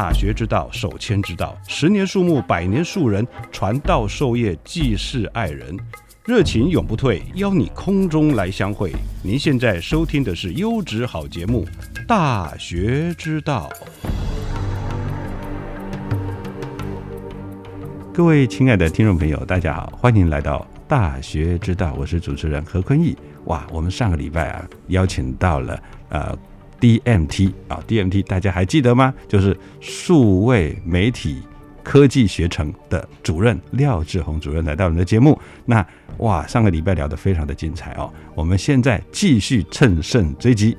大学之道，守谦之道。十年树木，百年树人，传道授业，济世爱人，热情永不退。邀你空中来相会。您现在收听的是优质好节目《大学之道》。各位亲爱的听众朋友，大家好，欢迎来到《大学之道》，我是主持人何坤义。哇，我们上个礼拜啊，邀请到了呃。DMT 啊，DMT 大家还记得吗？就是数位媒体科技学程的主任廖志宏主任来到我们的节目。那哇，上个礼拜聊得非常的精彩哦。我们现在继续乘胜追击。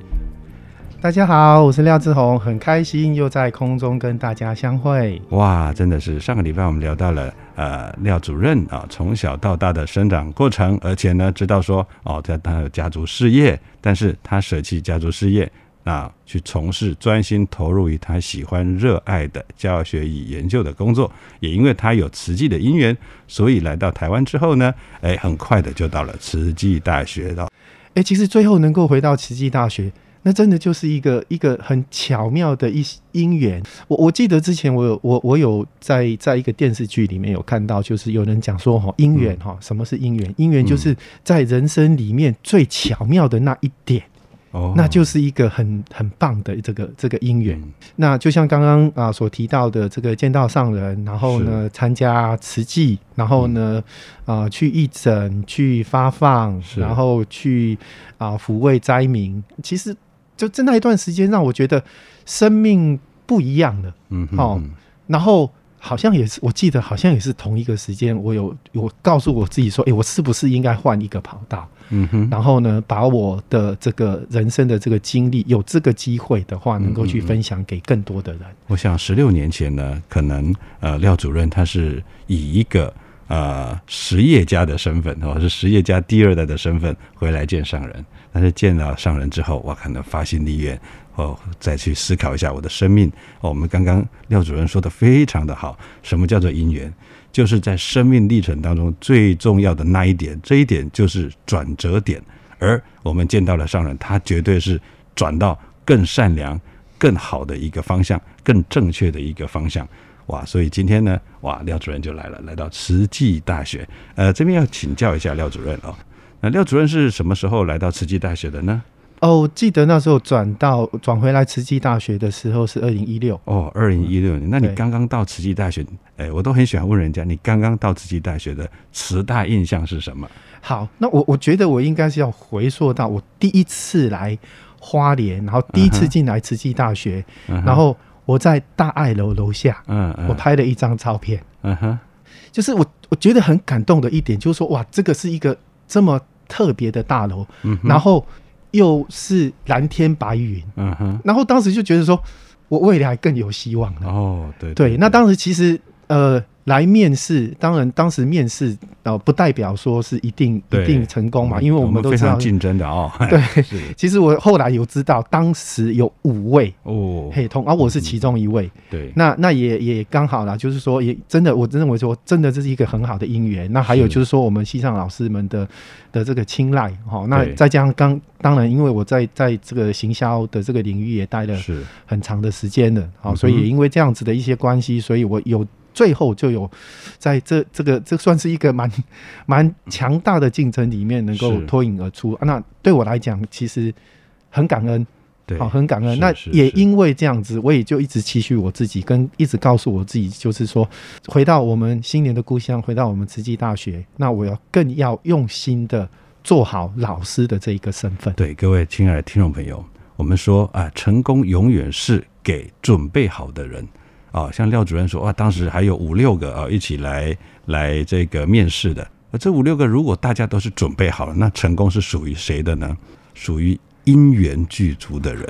大家好，我是廖志宏，很开心又在空中跟大家相会。哇，真的是上个礼拜我们聊到了呃廖主任啊从小到大的生长过程，而且呢知道说哦在他有家族事业，但是他舍弃家族事业。那去从事专心投入于他喜欢热爱的教学与研究的工作，也因为他有慈济的因缘，所以来到台湾之后呢，哎，很快的就到了慈济大学了。哎，其实最后能够回到慈济大学，那真的就是一个一个很巧妙的一因缘。我我记得之前我有我我有在在一个电视剧里面有看到，就是有人讲说哈，姻缘哈，什么是姻缘？姻缘就是在人生里面最巧妙的那一点。哦，那就是一个很很棒的这个这个因缘。那就像刚刚啊所提到的，这个见到上人，然后呢参加慈济，然后呢啊去义诊、去发放，然后去啊抚慰灾民。其实就在那一段时间，让我觉得生命不一样了。嗯，好，然后。好像也是，我记得好像也是同一个时间，我有我告诉我自己说，哎，我是不是应该换一个跑道？嗯哼，然后呢，把我的这个人生的这个经历，有这个机会的话，能够去分享给更多的人。我想十六年前呢，可能呃廖主任他是以一个呃实业家的身份，哦，是实业家第二代的身份回来见上人，但是见到上人之后，我可能发心立愿。哦，再去思考一下我的生命。我们刚刚廖主任说的非常的好，什么叫做因缘？就是在生命历程当中最重要的那一点，这一点就是转折点。而我们见到了上人，他绝对是转到更善良、更好的一个方向，更正确的一个方向。哇！所以今天呢，哇，廖主任就来了，来到慈济大学。呃，这边要请教一下廖主任哦。那廖主任是什么时候来到慈济大学的呢？哦，记得那时候转到转回来慈济大学的时候是二零一六。哦，二零一六年。那你刚刚到慈济大学，哎，我都很喜欢问人家，你刚刚到慈济大学的慈大印象是什么？好，那我我觉得我应该是要回溯到我第一次来花莲，然后第一次进来慈济大学，然后我在大爱楼楼下，嗯嗯，我拍了一张照片，嗯哼，就是我我觉得很感动的一点，就是说哇，这个是一个这么特别的大楼，嗯，然后。又是蓝天白云，嗯哼，然后当时就觉得说，我未来更有希望了。哦，对对，那当时其实呃。来面试，当然当时面试呃不代表说是一定一定成功嘛，因为我们都知道竞争的哦。对，其实我后来有知道，当时有五位哦嘿通，而我是其中一位。对，那那也也刚好啦，就是说也真的，我认为说真的这是一个很好的姻缘。那还有就是说，我们西藏老师们的的这个青睐哈，那再加上刚当然，因为我在在这个行销的这个领域也待了很长的时间了，好，所以也因为这样子的一些关系，所以我有。最后就有在这这个这算是一个蛮 蛮强大的竞争里面能够脱颖而出。那对我来讲，其实很感恩。好，很感恩。那也因为这样子，我也就一直期许我自己，跟一直告诉我自己，就是说，回到我们新年的故乡，回到我们慈济大学，那我要更要用心的做好老师的这一个身份。对，各位亲爱的听众朋友，我们说啊，成功永远是给准备好的人啊。像廖主任说啊，当时还有五六个啊一起来来这个面试的，这五六个如果大家都是准备好了，那成功是属于谁的呢？属于。因缘具足的人，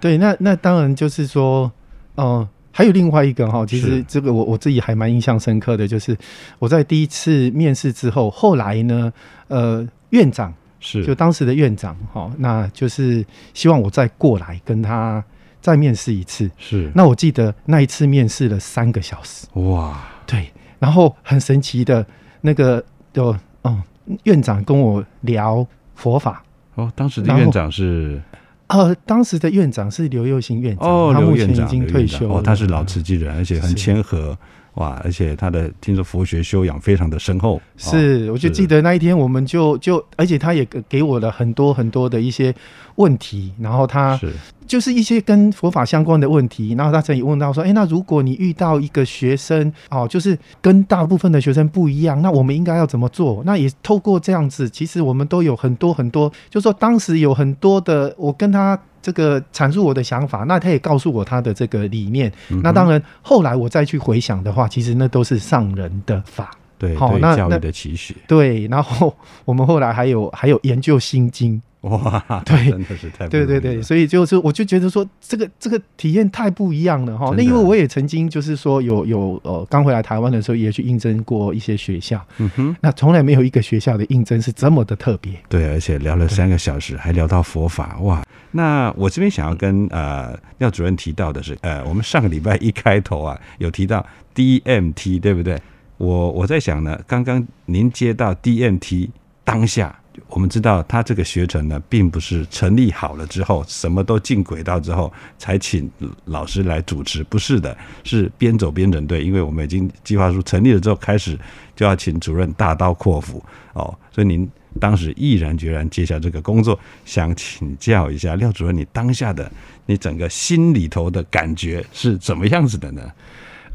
对，那那当然就是说，嗯，还有另外一个哈，其实这个我我自己还蛮印象深刻的，就是我在第一次面试之后，后来呢，呃，院长是就当时的院长哈，那就是希望我再过来跟他再面试一次，是。那我记得那一次面试了三个小时，哇，对，然后很神奇的那个就嗯，院长跟我聊佛法。哦，当时的院长是，呃，当时的院长是刘佑新院长，哦，刘院长已经退休，哦，他是老慈济人，而且很谦和。哇！而且他的听说佛学修养非常的深厚，是，我就记得那一天，我们就就，而且他也给我了很多很多的一些问题，然后他就是一些跟佛法相关的问题，然后他曾经问到说，哎，那如果你遇到一个学生哦，就是跟大部分的学生不一样，那我们应该要怎么做？那也透过这样子，其实我们都有很多很多，就说当时有很多的，我跟他。这个阐述我的想法，那他也告诉我他的这个理念。那当然，后来我再去回想的话，其实那都是上人的法。对，好，那教育的期许。对，然后我们后来还有还有研究心经。哇，对，真的是太对对对，所以就是我就觉得说，这个这个体验太不一样了哈。那因为我也曾经就是说有有呃刚回来台湾的时候，也去应征过一些学校，嗯哼，那从来没有一个学校的应征是这么的特别。对，而且聊了三个小时，还聊到佛法，哇！那我这边想要跟呃廖主任提到的是，呃，我们上个礼拜一开头啊，有提到 DMT，对不对？我我在想呢，刚刚您接到 DMT 当下。我们知道，他这个学程呢，并不是成立好了之后，什么都进轨道之后，才请老师来主持，不是的，是边走边整队。因为我们已经计划书成立了之后，开始就要请主任大刀阔斧哦。所以您当时毅然决然接下这个工作，想请教一下廖主任，你当下的你整个心里头的感觉是怎么样子的呢？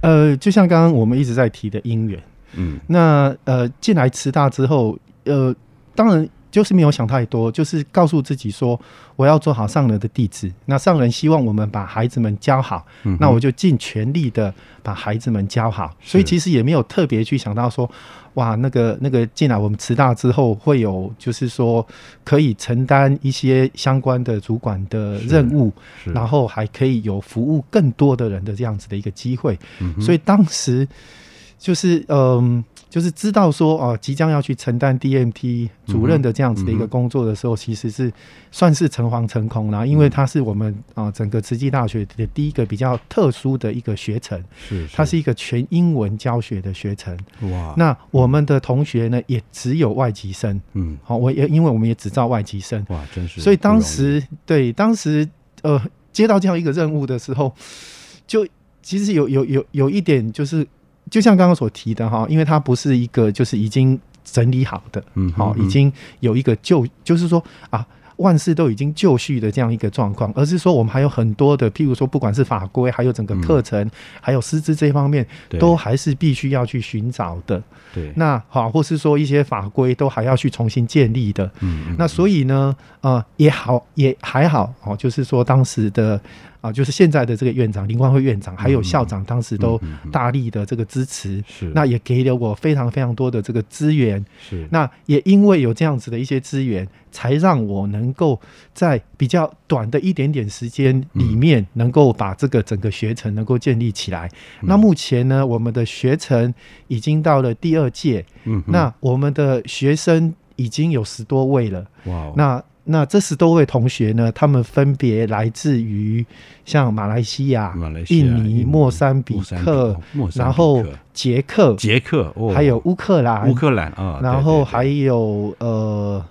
呃，就像刚刚我们一直在提的因缘，嗯，那呃进来慈大之后，呃。当然，就是没有想太多，就是告诉自己说，我要做好上人的弟子。那上人希望我们把孩子们教好，那我就尽全力的把孩子们教好。所以其实也没有特别去想到说，哇，那个那个进来我们慈大之后会有，就是说可以承担一些相关的主管的任务，然后还可以有服务更多的人的这样子的一个机会。所以当时就是嗯。就是知道说哦，即将要去承担 DMT 主任的这样子的一个工作的时候，其实是算是诚惶诚恐啦，因为它是我们啊整个慈济大学的第一个比较特殊的一个学程，是它是一个全英文教学的学程。哇，那我们的同学呢也只有外籍生，嗯，好，我也因为我们也只招外籍生，哇，真是，所以当时对当时呃接到这样一个任务的时候，就其实有有有有一点就是。就像刚刚所提的哈，因为它不是一个就是已经整理好的，嗯，好，已经有一个就就是说啊，万事都已经就绪的这样一个状况，而是说我们还有很多的，譬如说不管是法规，还有整个课程，还有师资这方面，都还是必须要去寻找的。对，那好，或是说一些法规都还要去重新建立的。嗯，那所以呢，呃，也好，也还好哦，就是说当时的。啊，就是现在的这个院长林光辉院长，还有校长，当时都大力的这个支持，是。那也给了我非常非常多的这个资源，是。那也因为有这样子的一些资源，才让我能够在比较短的一点点时间里面，能够把这个整个学程能够建立起来。那目前呢，我们的学程已经到了第二届，嗯，那我们的学生已经有十多位了，哇，那。那这十多位同学呢？他们分别来自于像马来西亚、印尼、莫桑比克，然后捷克、捷克，还有乌克兰、乌克兰啊，然后还有呃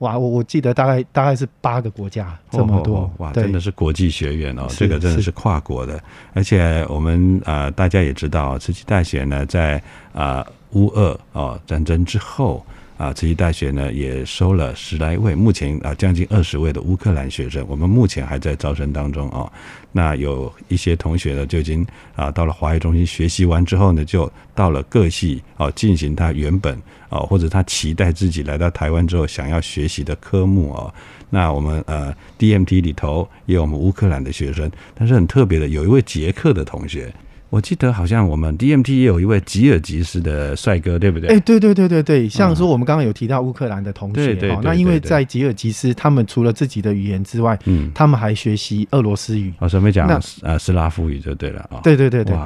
哇，我我记得大概大概是八个国家这么多，哇，真的是国际学院哦，这个真的是跨国的，而且我们啊，大家也知道，慈济大学呢，在啊乌俄哦战争之后。啊，慈济大学呢也收了十来位，目前啊将近二十位的乌克兰学生，我们目前还在招生当中啊。那有一些同学呢就已经啊到了华语中心学习完之后呢，就到了各系啊进行他原本啊或者他期待自己来到台湾之后想要学习的科目啊。那我们呃 DMT 里头也有我们乌克兰的学生，但是很特别的，有一位捷克的同学。我记得好像我们 DMT 也有一位吉尔吉斯的帅哥，对不对？哎，对对对对对，像说我们刚刚有提到乌克兰的同学，哈，那因为在吉尔吉斯，他们除了自己的语言之外，嗯，他们还学习俄罗斯语，哦，准备讲呃斯拉夫语就对了啊。对对对对，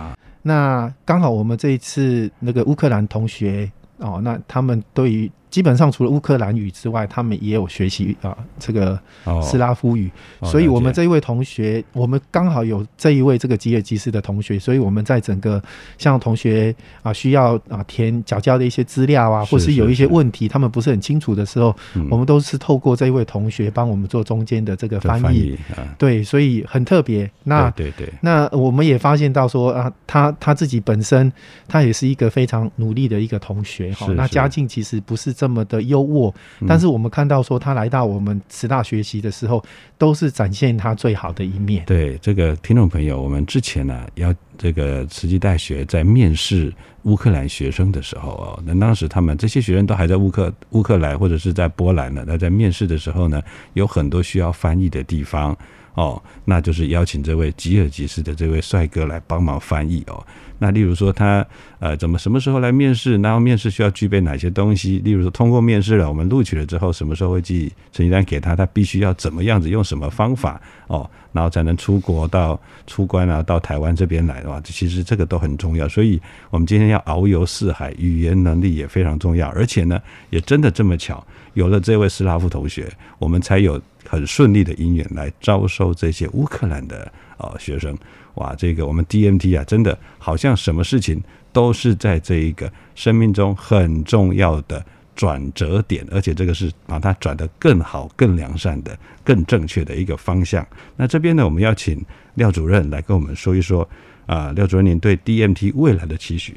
那刚好我们这一次那个乌克兰同学哦，那他们对于。基本上除了乌克兰语之外，他们也有学习啊这个斯拉夫语，所以我们这一位同学，我们刚好有这一位这个吉尔吉斯的同学，所以我们在整个像同学啊需要啊填缴交的一些资料啊，或是有一些问题他们不是很清楚的时候，我们都是透过这一位同学帮我们做中间的这个翻译，对，所以很特别。那对对，那我们也发现到说啊，他他自己本身他也是一个非常努力的一个同学哈，那家境其实不是。这么的优渥，但是我们看到说他来到我们慈大学习的时候，都是展现他最好的一面。对这个听众朋友，我们之前呢，要这个慈济大学在面试乌克兰学生的时候哦，那当时他们这些学生都还在乌克乌克兰或者是在波兰呢，那在面试的时候呢，有很多需要翻译的地方哦，那就是邀请这位吉尔吉斯的这位帅哥来帮忙翻译哦。那例如说他呃怎么什么时候来面试，然后面试需要具备哪些东西？例如说通过面试了，我们录取了之后，什么时候会寄成绩单给他？他必须要怎么样子用什么方法哦，然后才能出国到出关啊，到台湾这边来的话，其实这个都很重要。所以我们今天要遨游四海，语言能力也非常重要。而且呢，也真的这么巧，有了这位斯拉夫同学，我们才有很顺利的姻缘来招收这些乌克兰的啊学生。哇，这个我们 DMT 啊，真的好像什么事情都是在这一个生命中很重要的转折点，而且这个是把它转得更好、更良善的、更正确的一个方向。那这边呢，我们要请廖主任来跟我们说一说啊，廖主任您对 DMT 未来的期许。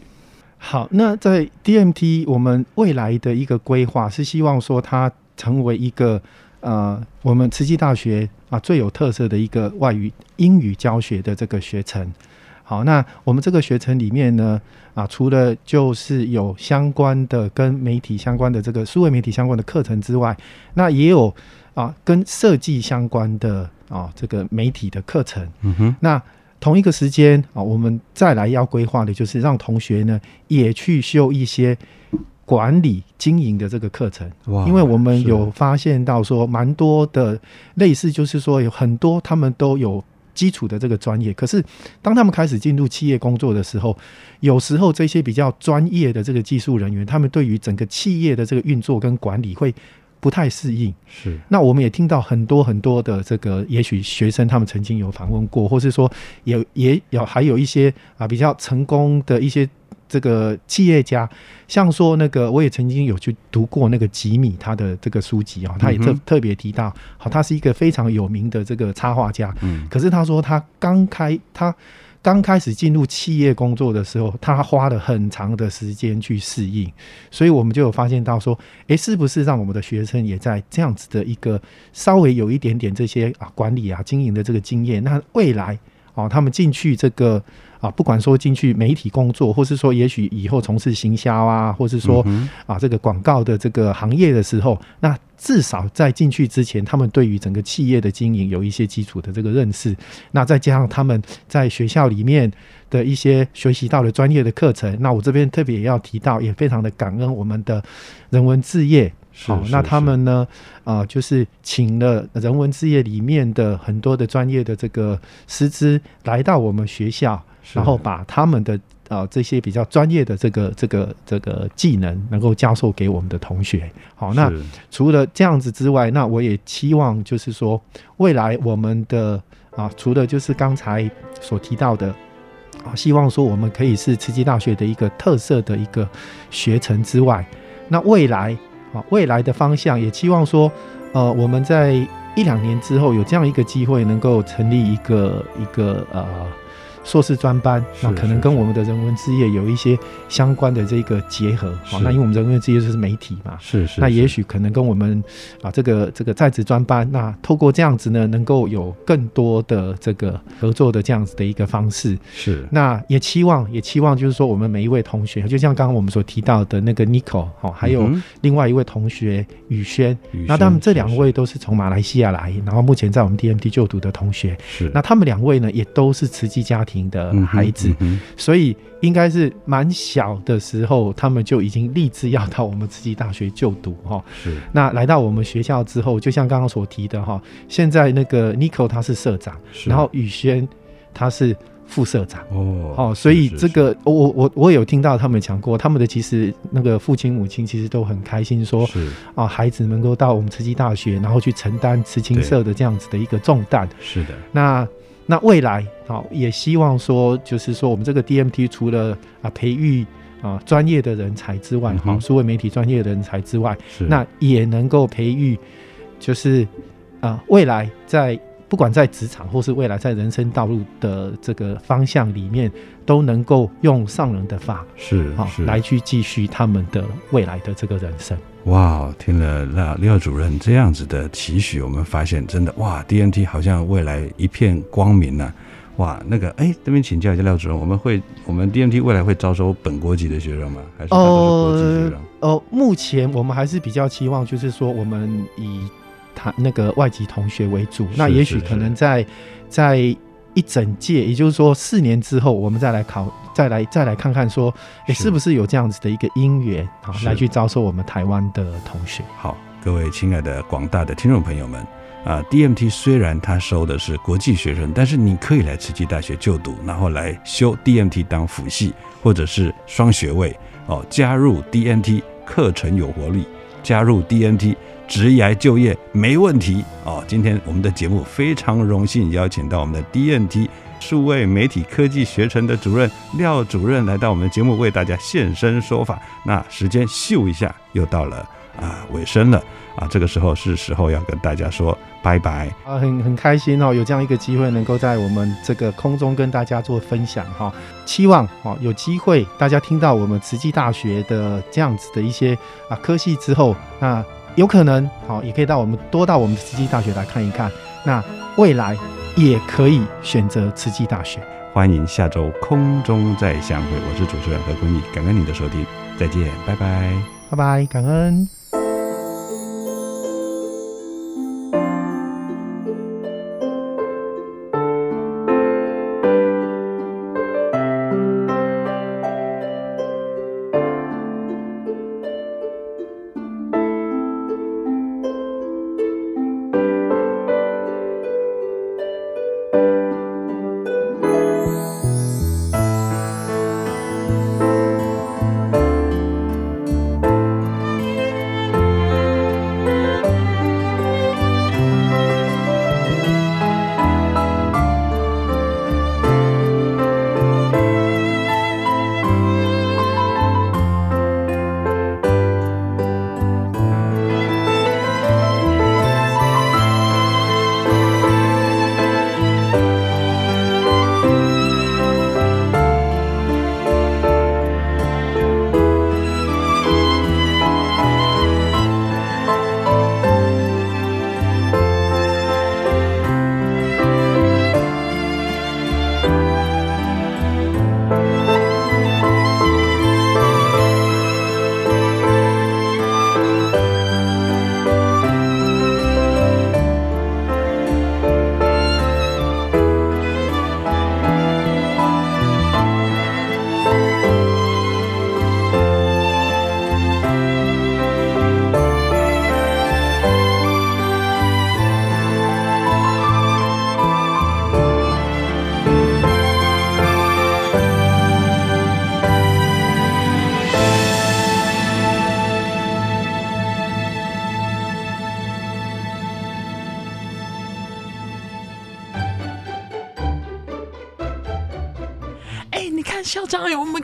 好，那在 DMT 我们未来的一个规划是希望说它成为一个。呃，我们慈济大学啊最有特色的一个外语英语教学的这个学程。好，那我们这个学程里面呢，啊，除了就是有相关的跟媒体相关的这个数位媒体相关的课程之外，那也有啊跟设计相关的啊这个媒体的课程。嗯哼。那同一个时间啊，我们再来要规划的就是让同学呢也去修一些。管理经营的这个课程，因为我们有发现到说，蛮多的类似，就是说有很多他们都有基础的这个专业，可是当他们开始进入企业工作的时候，有时候这些比较专业的这个技术人员，他们对于整个企业的这个运作跟管理会不太适应。是，那我们也听到很多很多的这个，也许学生他们曾经有访问过，或是说也也有还有一些啊比较成功的一些。这个企业家，像说那个，我也曾经有去读过那个吉米他的这个书籍啊，他也特特别提到，好，他是一个非常有名的这个插画家，嗯，可是他说他刚开他刚开始进入企业工作的时候，他花了很长的时间去适应，所以我们就有发现到说，诶，是不是让我们的学生也在这样子的一个稍微有一点点这些啊管理啊经营的这个经验，那未来哦，他们进去这个。啊，不管说进去媒体工作，或是说也许以后从事行销啊，或是说啊这个广告的这个行业的时候，那至少在进去之前，他们对于整个企业的经营有一些基础的这个认识。那再加上他们在学校里面的一些学习到的专业的课程，那我这边特别要提到，也非常的感恩我们的人文置业。好，那他们呢？啊，就是请了人文置业里面的很多的专业的这个师资来到我们学校。然后把他们的啊这些比较专业的这个这个这个技能能够教授给我们的同学。好，那除了这样子之外，那我也期望就是说，未来我们的啊，除了就是刚才所提到的啊，希望说我们可以是慈济大学的一个特色的一个学程之外，那未来啊，未来的方向也期望说，呃，我们在一两年之后有这样一个机会，能够成立一个一个呃。硕士专班，那可能跟我们的人文置业有一些相关的这个结合。好，那因为我们人文置业就是媒体嘛，是是。那也许可能跟我们啊这个这个在职专班，那透过这样子呢，能够有更多的这个合作的这样子的一个方式。是。那也期望也期望就是说，我们每一位同学，就像刚刚我们所提到的那个 Nico 哦，还有另外一位同学宇轩，那他们这两位都是从马来西亚来，然后目前在我们 DMT 就读的同学。是。那他们两位呢，也都是慈济家庭。的孩子，所以应该是蛮小的时候，他们就已经立志要到我们慈济大学就读哈。是，那来到我们学校之后，就像刚刚所提的哈，现在那个 n i c o 他是社长，然后宇轩他是副社长哦，哦，所以这个我我我有听到他们讲过，他们的其实那个父亲母亲其实都很开心，说啊，孩子能够到我们慈济大学，然后去承担慈青社的这样子的一个重担。是的，那。那未来好，也希望说，就是说，我们这个 DMT 除了啊培育啊专业的人才之外，哈，数位媒体专业的人才之外，那也能够培育，就是啊未来在不管在职场或是未来在人生道路的这个方向里面，都能够用上人的法是好来去继续他们的未来的这个人生。哇，听了廖廖主任这样子的期许，我们发现真的哇，DNT 好像未来一片光明呐！哇，那个哎，这边请教一下廖主任，我们会我们 DNT 未来会招收本国籍的学生吗？还是是国际学生？哦，目前我们还是比较期望，就是说我们以他那个外籍同学为主。那也许可能在在一整届，也就是说四年之后，我们再来考。再来再来看看，说，哎，是不是有这样子的一个因缘啊，来去招收我们台湾的同学？好，各位亲爱的广大的听众朋友们啊，DMT 虽然它收的是国际学生，但是你可以来慈济大学就读，然后来修 DMT 当辅系或者是双学位哦，加入 DMT 课程有活力，加入 DMT 职业就业没问题哦。今天我们的节目非常荣幸邀请到我们的 DNT。数位媒体科技学程的主任廖主任来到我们的节目，为大家现身说法。那时间咻一下又到了啊尾声了啊，这个时候是时候要跟大家说拜拜啊，很很开心哦，有这样一个机会能够在我们这个空中跟大家做分享哈。期望哦有机会大家听到我们慈济大学的这样子的一些啊科系之后，那有可能好也可以到我们多到我们的慈济大学来看一看。那未来。也可以选择慈济大学。欢迎下周空中再相会，我是主持人何坤义，感恩你的收听，再见，拜拜，拜拜，感恩。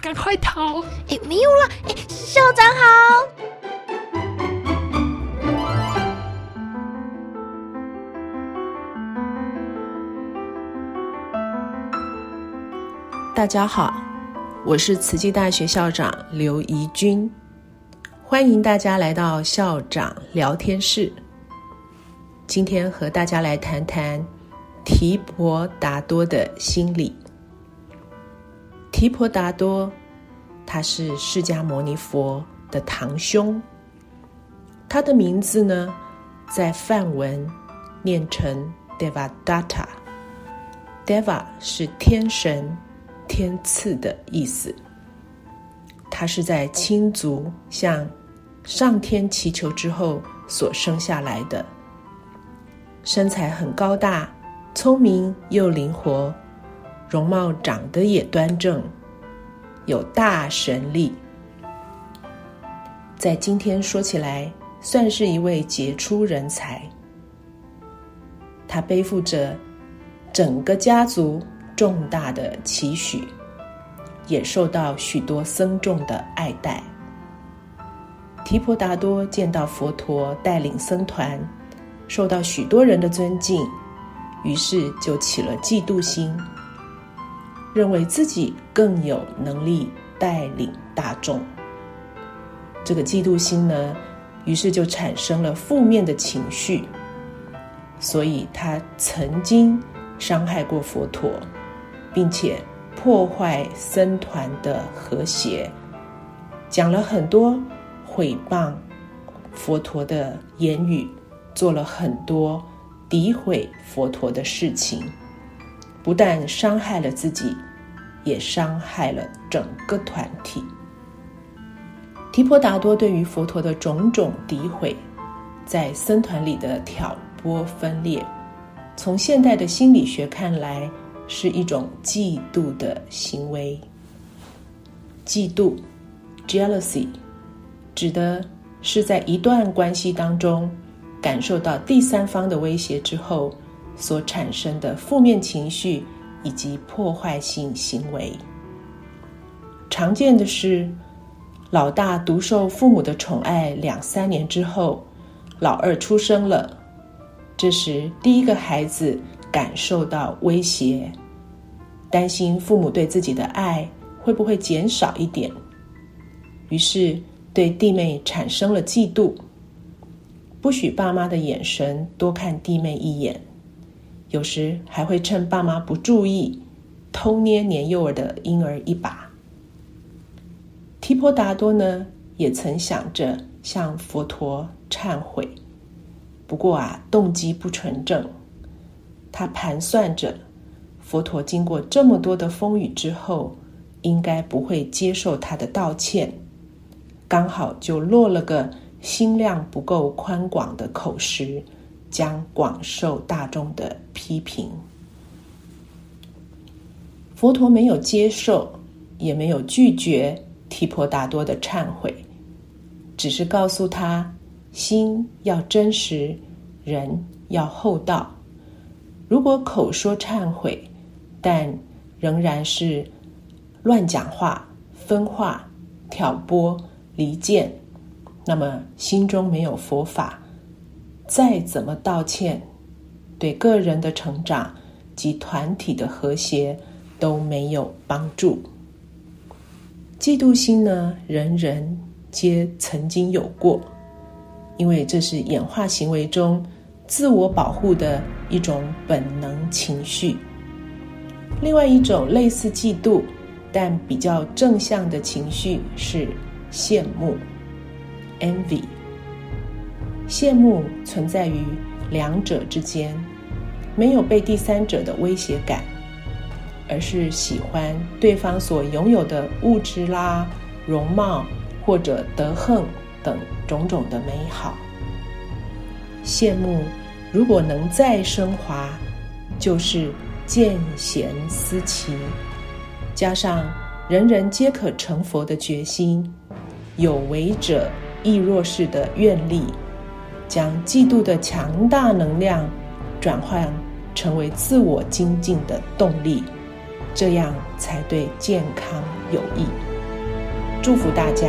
赶快逃！哎，没有了！哎，校长好。大家好，我是慈济大学校长刘怡君，欢迎大家来到校长聊天室。今天和大家来谈谈提婆达多的心理提婆达多，他是释迦牟尼佛的堂兄，他的名字呢，在梵文念成 Devadatta，Deva 是天神。天赐的意思，他是在亲族向上天祈求之后所生下来的，身材很高大，聪明又灵活，容貌长得也端正，有大神力，在今天说起来算是一位杰出人才。他背负着整个家族。重大的期许，也受到许多僧众的爱戴。提婆达多见到佛陀带领僧团，受到许多人的尊敬，于是就起了嫉妒心，认为自己更有能力带领大众。这个嫉妒心呢，于是就产生了负面的情绪，所以他曾经伤害过佛陀。并且破坏僧团的和谐，讲了很多毁谤佛陀的言语，做了很多诋毁佛陀的事情，不但伤害了自己，也伤害了整个团体。提婆达多对于佛陀的种种诋毁，在僧团里的挑拨分裂，从现代的心理学看来。是一种嫉妒的行为。嫉妒 （jealousy） 指的是在一段关系当中感受到第三方的威胁之后所产生的负面情绪以及破坏性行为。常见的是，老大独受父母的宠爱两三年之后，老二出生了，这时第一个孩子。感受到威胁，担心父母对自己的爱会不会减少一点，于是对弟妹产生了嫉妒，不许爸妈的眼神多看弟妹一眼，有时还会趁爸妈不注意，偷捏年幼儿的婴儿一把。提婆达多呢，也曾想着向佛陀忏悔，不过啊，动机不纯正。他盘算着，佛陀经过这么多的风雨之后，应该不会接受他的道歉，刚好就落了个心量不够宽广的口实，将广受大众的批评。佛陀没有接受，也没有拒绝提婆达多的忏悔，只是告诉他：心要真实，人要厚道。如果口说忏悔，但仍然是乱讲话、分化、挑拨、离间，那么心中没有佛法，再怎么道歉，对个人的成长及团体的和谐都没有帮助。嫉妒心呢，人人皆曾经有过，因为这是演化行为中。自我保护的一种本能情绪。另外一种类似嫉妒，但比较正向的情绪是羡慕 （envy）。羡慕存在于两者之间，没有被第三者的威胁感，而是喜欢对方所拥有的物质啦、容貌或者德行等种种的美好。羡慕，如果能再升华，就是见贤思齐，加上人人皆可成佛的决心，有为者亦若是的愿力，将嫉妒的强大能量转换成为自我精进的动力，这样才对健康有益。祝福大家。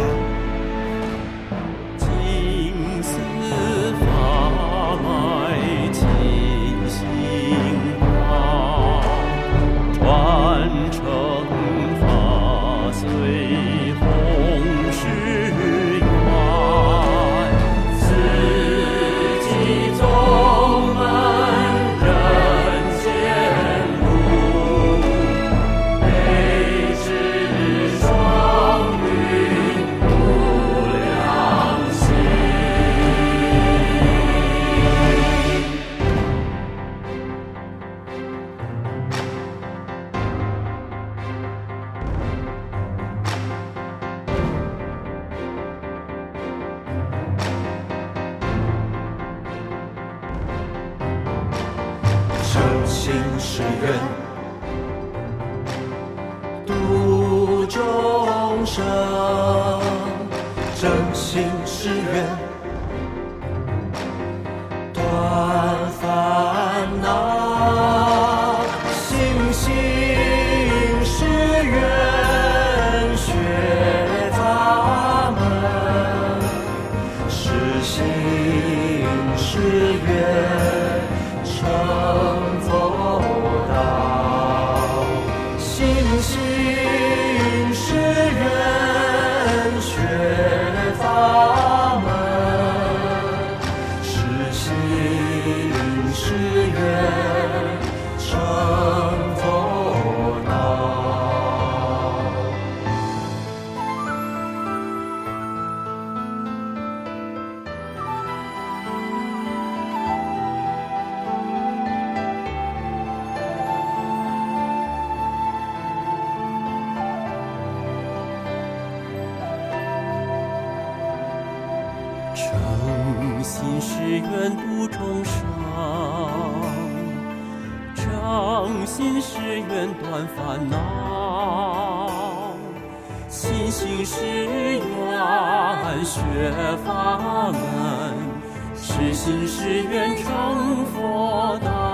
诚心是愿度众生，诚心是愿断烦恼，心心是愿学法门，实心是愿成佛道。